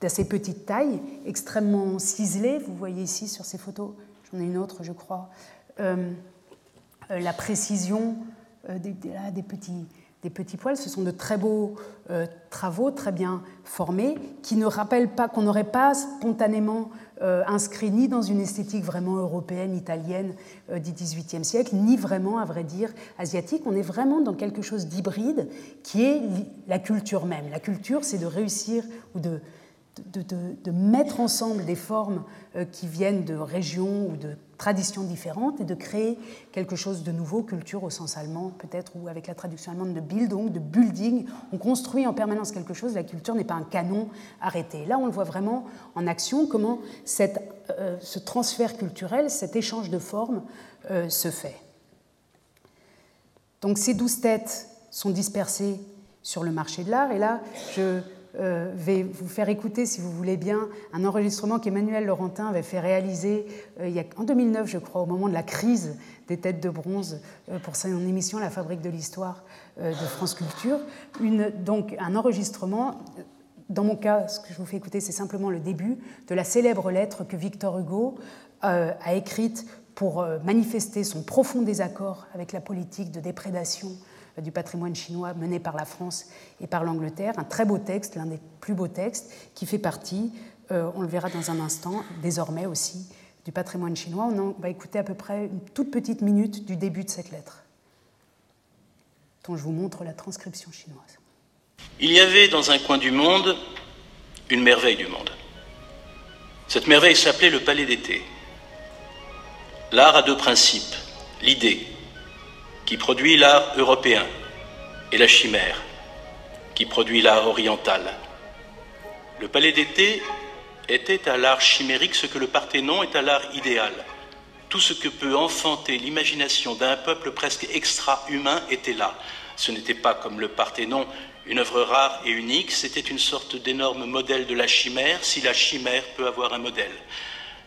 d'assez petite taille, extrêmement ciselés. Vous voyez ici sur ces photos, j'en ai une autre, je crois, la précision des, des petits des petits poils. Ce sont de très beaux euh, travaux, très bien formés, qui ne rappellent pas, qu'on n'aurait pas spontanément euh, inscrit ni dans une esthétique vraiment européenne, italienne euh, du XVIIIe siècle, ni vraiment, à vrai dire, asiatique. On est vraiment dans quelque chose d'hybride qui est la culture même. La culture, c'est de réussir ou de, de, mettre ensemble des formes qui viennent de régions ou de traditions différentes et de créer quelque chose de nouveau, culture au sens allemand peut-être, ou avec la traduction allemande de Bildung, de building. On construit en permanence quelque chose, la culture n'est pas un canon arrêté. Là, on le voit vraiment en action, comment euh, ce transfert culturel, cet échange de formes euh, se fait. Donc ces douze têtes sont dispersées sur le marché de l'art, et là, je euh, vais vous faire écouter, si vous voulez bien, un enregistrement qu'Emmanuel Laurentin avait fait réaliser euh, en 2009, je crois, au moment de la crise des têtes de bronze euh, pour son émission La fabrique de l'histoire de France Culture. Donc un enregistrement, dans mon cas, ce que je vous fais écouter, c'est simplement le début de la célèbre lettre que Victor Hugo a écrite pour manifester son profond désaccord avec la politique de déprédation du patrimoine chinois mené par la France et par l'Angleterre. Un très beau texte, l'un des plus beaux textes, qui fait partie, euh, on le verra dans un instant, désormais aussi du patrimoine chinois. On va écouter à peu près une toute petite minute du début de cette lettre, dont je vous montre la transcription chinoise. Il y avait dans un coin du monde une merveille du monde. Cette merveille s'appelait le palais d'été. L'art a deux principes, l'idée qui produit l'art européen, et la chimère, qui produit l'art oriental. Le palais d'été était à l'art chimérique ce que le Parthénon est à l'art idéal. Tout ce que peut enfanter l'imagination d'un peuple presque extra-humain était là. Ce n'était pas comme le Parthénon une œuvre rare et unique, c'était une sorte d'énorme modèle de la chimère, si la chimère peut avoir un modèle.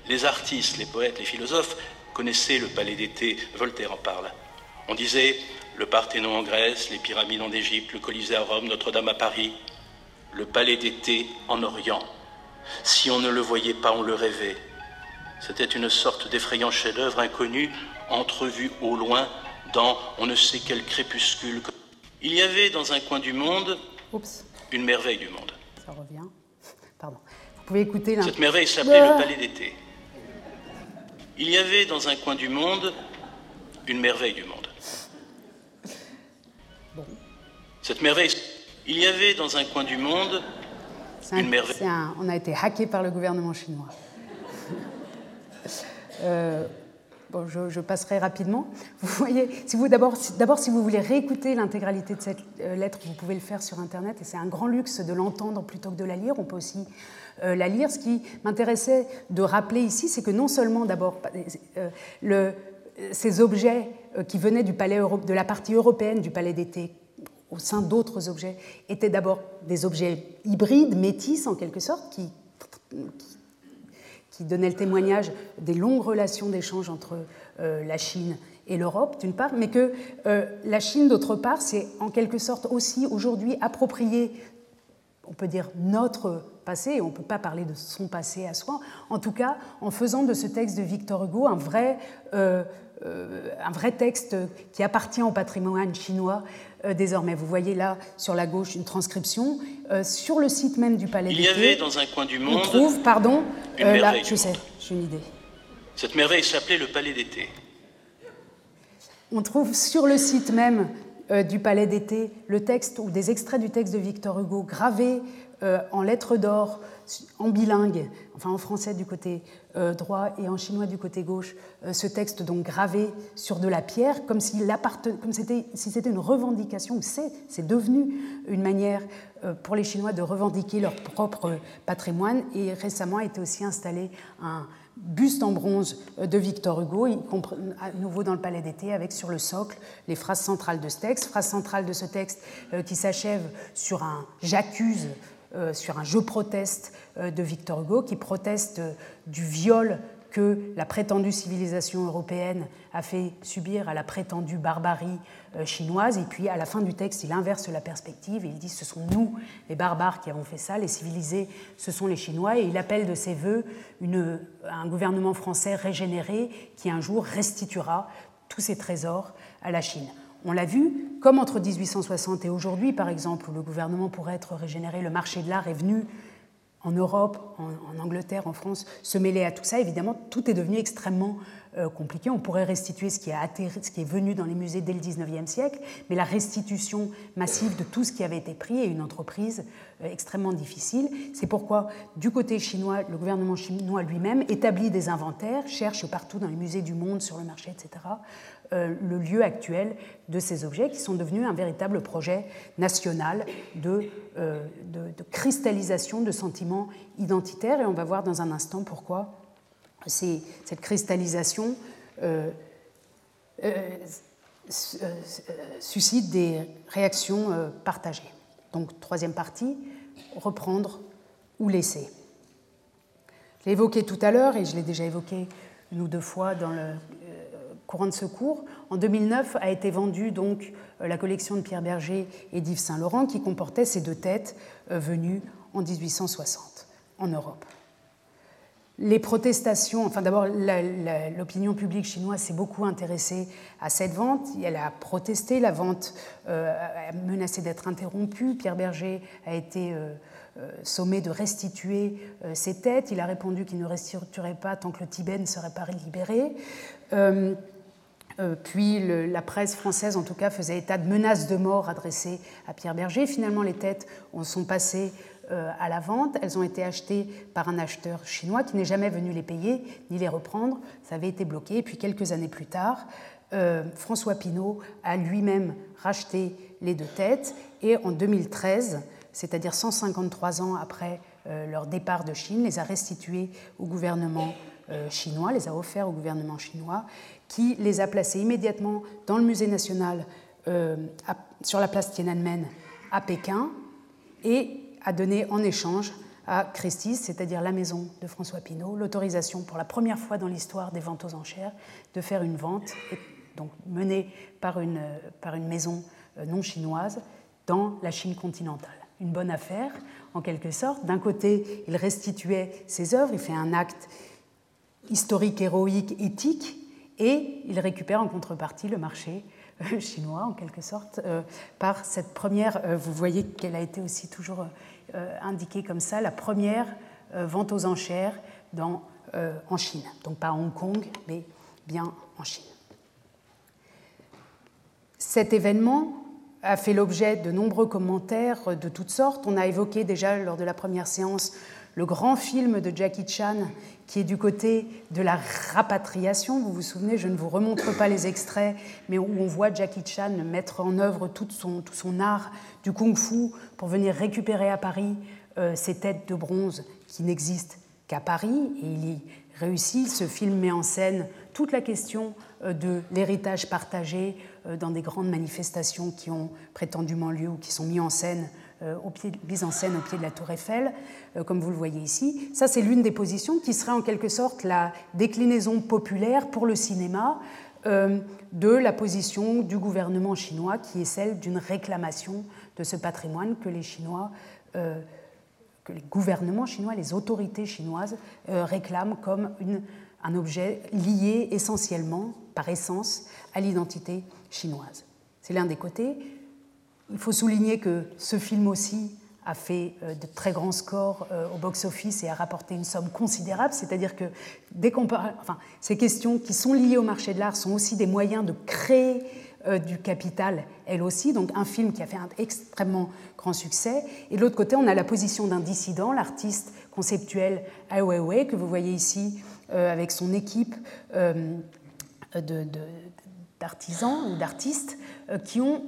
Les artistes, les poètes, les philosophes connaissaient le palais d'été, Voltaire en parle. On disait le Parthénon en Grèce, les pyramides en Égypte, le Colisée à Rome, Notre-Dame à Paris, le palais d'été en Orient. Si on ne le voyait pas, on le rêvait. C'était une sorte d'effrayant chef-d'œuvre inconnu, entrevu au loin dans on ne sait quel crépuscule. Il y avait dans un coin du monde une merveille du monde. Ça revient. Pardon. Vous pouvez écouter là. Cette merveille s'appelait le palais d'été. Il y avait dans un coin du monde une merveille du monde. Cette merveille, il y avait dans un coin du monde une merveille. on a été hacké par le gouvernement chinois. Euh, bon, je, passerai rapidement. Vous voyez, si vous d'abord, d'abord, si vous voulez réécouter l'intégralité de cette euh, lettre, vous pouvez le faire sur Internet, et c'est un grand luxe de l'entendre plutôt que de la lire. On peut aussi euh, la lire. Ce qui m'intéressait de rappeler ici, c'est que non seulement d'abord le, ces objets qui venaient du palais de la partie européenne du palais d'été au sein d'autres objets étaient d'abord des objets hybrides, métis en quelque sorte, qui, qui, donnaient le témoignage des longues relations d'échange entre euh, la Chine et l'Europe, d'une part, mais que euh, la Chine, d'autre part, c'est en quelque sorte aussi aujourd'hui approprié, on peut dire, notre passé, on ne peut pas parler de son passé à soi, en tout cas en faisant de ce texte de Victor Hugo un vrai... Euh, un vrai texte qui appartient au patrimoine chinois désormais. Vous voyez là sur la gauche une transcription. Euh, sur le site même du Palais Il y avait dans un coin du monde. On trouve, pardon, euh, là, je sais, j'ai une idée. Cette merveille s'appelait le Palais d'été. On trouve sur le site même du Palais d'été le texte ou des extraits du texte de Victor Hugo gravés en lettres d'or, en bilingue, enfin en français du côté droit et en chinois du côté gauche, ce texte donc gravé sur de la pierre, comme si c'était une revendication, c'est devenu une manière pour les Chinois de revendiquer leur propre patrimoine. Et récemment a été aussi installé un buste en bronze de Victor Hugo, à nouveau dans le Palais d'été, avec sur le socle les phrases centrales de ce texte. Phrase centrale de ce texte euh, qui s'achève sur un j'accuse, euh, sur un je proteste euh, de Victor Hugo, qui proteste du viol que la prétendue civilisation européenne a fait subir à la prétendue barbarie euh, chinoise. Et puis à la fin du texte, il inverse la perspective et il dit ce sont nous, les barbares, qui avons fait ça, les civilisés, ce sont les Chinois. Et il appelle de ses voeux un gouvernement français régénéré qui un jour restituera tous ses trésors à la Chine. On l'a vu, comme entre 1860 et aujourd'hui, par exemple, où le gouvernement pourrait être régénéré, le marché de l'art est venu en Europe, en, Angleterre, en France, se mêler à tout ça, évidemment, tout est devenu extrêmement euh, compliqué. On pourrait restituer ce qui, est venu dans les musées dès le 19e siècle, mais la restitution massive de tout ce qui avait été pris est une entreprise euh, extrêmement difficile. C'est pourquoi, du côté chinois, le gouvernement chinois lui-même établit des inventaires, cherche partout dans les musées du monde, sur le marché, etc., le lieu actuel de ces objets qui sont devenus un véritable projet national de, euh, cristallisation de sentiments identitaires. Et on va voir dans un instant pourquoi cette cristallisation euh, suscite des réactions partagées. Donc, troisième partie, reprendre ou laisser. Je l'ai évoqué tout à l'heure et je l'ai déjà évoqué une ou deux fois dans le courant de secours. En 2009 a été vendue donc euh, la collection de Pierre Berger et d'Yves Saint-Laurent qui comportait ces deux têtes euh, venues en 1860 en Europe. Les protestations, enfin d'abord l'opinion publique chinoise s'est beaucoup intéressée à cette vente. Elle a protesté, la vente euh, a menacé d'être interrompue. Pierre Berger a été sommé de restituer ses têtes. Il a répondu qu'il ne restituerait pas tant que le Tibet ne serait pas libéré. Euh, puis la presse française, en tout cas, faisait état de menaces de mort adressées à Pierre Berger. Finalement, les têtes sont passées euh, à la vente. Elles ont été achetées par un acheteur chinois qui n'est jamais venu les payer ni les reprendre. Ça avait été bloqué. Et puis quelques années plus tard, euh, François Pinault a lui-même racheté les deux têtes. Et en 2013, c'est-à-dire 153 ans après leur départ de Chine, les a restituées au gouvernement chinois, les a offerts au gouvernement chinois qui les a placés immédiatement dans le musée national euh, sur la place Tiananmen à Pékin et a donné en échange à Christie's, c'est-à-dire la maison de François Pinault, l'autorisation pour la première fois dans l'histoire des ventes aux enchères de faire une vente, donc menée par une, par une maison euh, non chinoise, dans la Chine continentale. Une bonne affaire, en quelque sorte. D'un côté, il restituait ses œuvres, il fait un acte historique, héroïque, éthique, et il récupère en contrepartie le marché euh, chinois, en quelque sorte, euh, par cette première, euh, vous voyez qu'elle a été aussi toujours indiquée comme ça, la première vente aux enchères en Chine. Donc pas à Hong Kong, mais bien en Chine. Cet événement a fait l'objet de nombreux commentaires de toutes sortes. On a évoqué déjà lors de la première séance le grand film de Jackie Chan qui est du côté de la rapatriation. Vous vous souvenez, je ne vous remontre pas les extraits, mais où on voit Jackie Chan mettre en œuvre tout son, art du kung-fu pour venir récupérer à Paris euh, ces têtes de bronze qui n'existent qu'à Paris. Et il y réussit. Ce film met en scène toute la question euh, de l'héritage partagé euh, dans des grandes manifestations qui ont prétendument lieu ou qui sont mises en scène euh, au pied, mise en scène au pied de la tour Eiffel, euh, comme vous le voyez ici. Ça, c'est l'une des positions qui serait en quelque sorte la déclinaison populaire pour le cinéma euh, de la position du gouvernement chinois, qui est celle d'une réclamation de ce patrimoine que les Chinois, que les gouvernements chinois, les autorités chinoises réclament comme un objet lié essentiellement, par essence, à l'identité chinoise. C'est l'un des côtés. Il faut souligner que ce film aussi a fait euh, de très grands scores euh, au box-office et a rapporté une somme considérable. C'est-à-dire que ces questions qui sont liées au marché de l'art sont aussi des moyens de créer du Capital, elle aussi, donc un film qui a fait un extrêmement grand succès. Et de l'autre côté, on a la position d'un dissident, l'artiste conceptuel Ai Weiwei, que vous voyez ici avec son équipe d'artisans ou d'artistes qui ont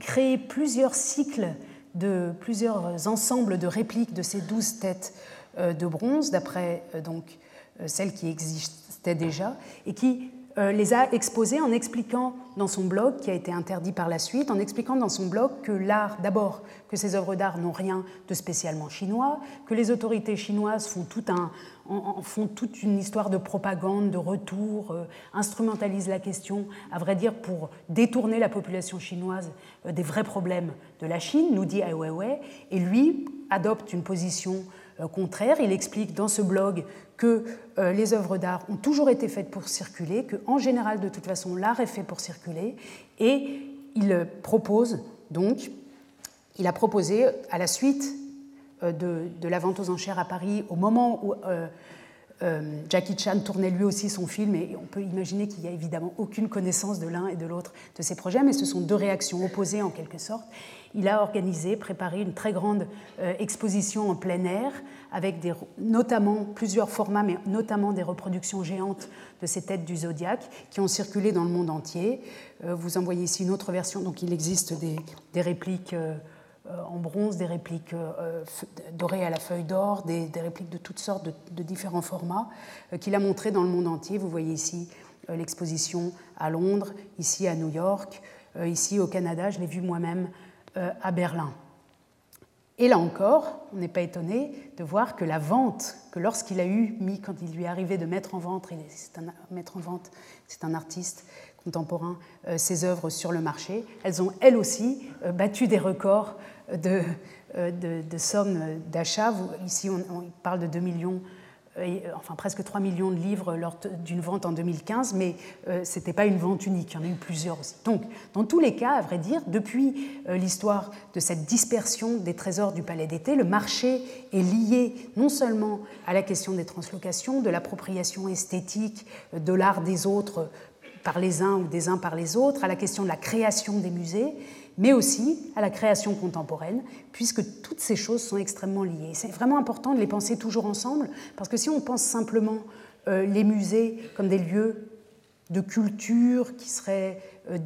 créé plusieurs cycles de plusieurs ensembles de répliques de ces douze têtes de bronze, d'après donc celles qui existaient déjà, et qui euh, les a exposés en expliquant dans son blog, qui a été interdit par la suite, en expliquant dans son blog que l'art, d'abord, que ces œuvres d'art n'ont rien de spécialement chinois, que les autorités chinoises font, tout un, en, font toute une histoire de propagande, de retour, euh, instrumentalisent la question, à vrai dire, pour détourner la population chinoise euh, des vrais problèmes de la Chine, nous dit Ai Weiwei, et lui adopte une position contraire. Il explique dans ce blog que euh, les œuvres d'art ont toujours été faites pour circuler, que en général, de toute façon, l'art est fait pour circuler, et il propose donc, il a proposé à la suite euh, de, la vente aux enchères à Paris, au moment où euh, Jackie Chan tournait lui aussi son film, et on peut imaginer qu'il n'y a évidemment aucune connaissance de l'un et de l'autre de ces projets, mais ce sont deux réactions opposées en quelque sorte il a organisé, préparé une très grande euh, exposition en plein air, avec notamment plusieurs formats, mais notamment des reproductions géantes de ces têtes du zodiaque qui ont circulé dans le monde entier. Euh, vous en voyez ici une autre version, donc il existe des, répliques euh, en bronze, des répliques dorées à la feuille d'or, des, répliques de toutes sortes de, différents formats qu'il a montré dans le monde entier. Vous voyez ici l'exposition à Londres, ici à New York, ici au Canada, je l'ai vu moi-même euh, à Berlin. Et là encore, on n'est pas étonné de voir que la vente, que lorsqu'il a eu mis, quand il lui est arrivé de mettre en vente, c'est un, mettre en vente, c'est un artiste contemporain, euh, ses œuvres sur le marché, elles ont elles aussi euh, battu des records de, de, sommes d'achat. Ici, on, on, parle de 2 millions euh, enfin presque 3 millions de livres lors d'une vente en 2015, mais euh, ce n'était pas une vente unique, il y en a eu plusieurs aussi. Donc, dans tous les cas, à vrai dire, depuis euh, l'histoire de cette dispersion des trésors du palais d'été, le marché est lié non seulement à la question des translocations, de l'appropriation esthétique de l'art des autres par les uns ou des uns par les autres, à la question de la création des musées, mais aussi à la création contemporaine, puisque toutes ces choses sont extrêmement liées. C'est vraiment important de les penser toujours ensemble, parce que si on pense simplement euh, les musées comme des lieux de culture qui seraient euh,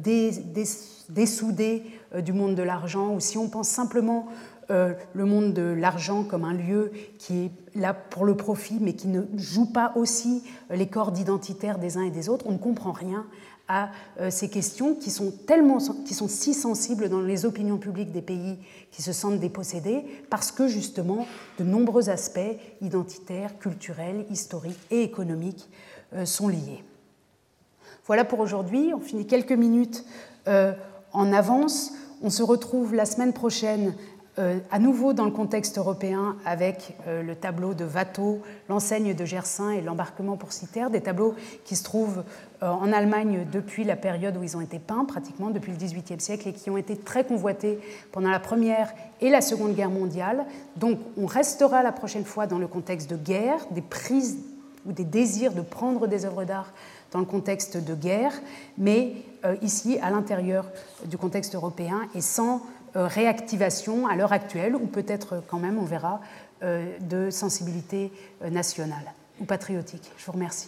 dessoudés euh, du monde de l'argent, ou si on pense simplement le monde de l'argent comme un lieu qui est là pour le profit, mais qui ne joue pas aussi les cordes identitaires des uns et des autres, on ne comprend rien à euh, ces questions qui sont, tellement, qui sont si sensibles dans les opinions publiques des pays qui se sentent dépossédés, parce que justement de nombreux aspects identitaires, culturels, historiques et économiques euh, sont liés. Voilà pour aujourd'hui, on finit quelques minutes euh, en avance. On se retrouve la semaine prochaine à nouveau dans le contexte européen avec le tableau de Watteau, l'enseigne de Gersain et l'embarquement pour Citer, des tableaux qui se trouvent en Allemagne depuis la période où ils ont été peints, pratiquement depuis le XVIIIe siècle, et qui ont été très convoités pendant la Première et la Seconde Guerre mondiale. Donc on restera la prochaine fois dans le contexte de guerre, des prises ou des désirs de prendre des œuvres d'art dans le contexte de guerre, mais ici à l'intérieur du contexte européen et sans euh, réactivation à l'heure actuelle, ou peut-être quand même, on verra, euh, de sensibilité euh, nationale ou patriotique. Je vous remercie.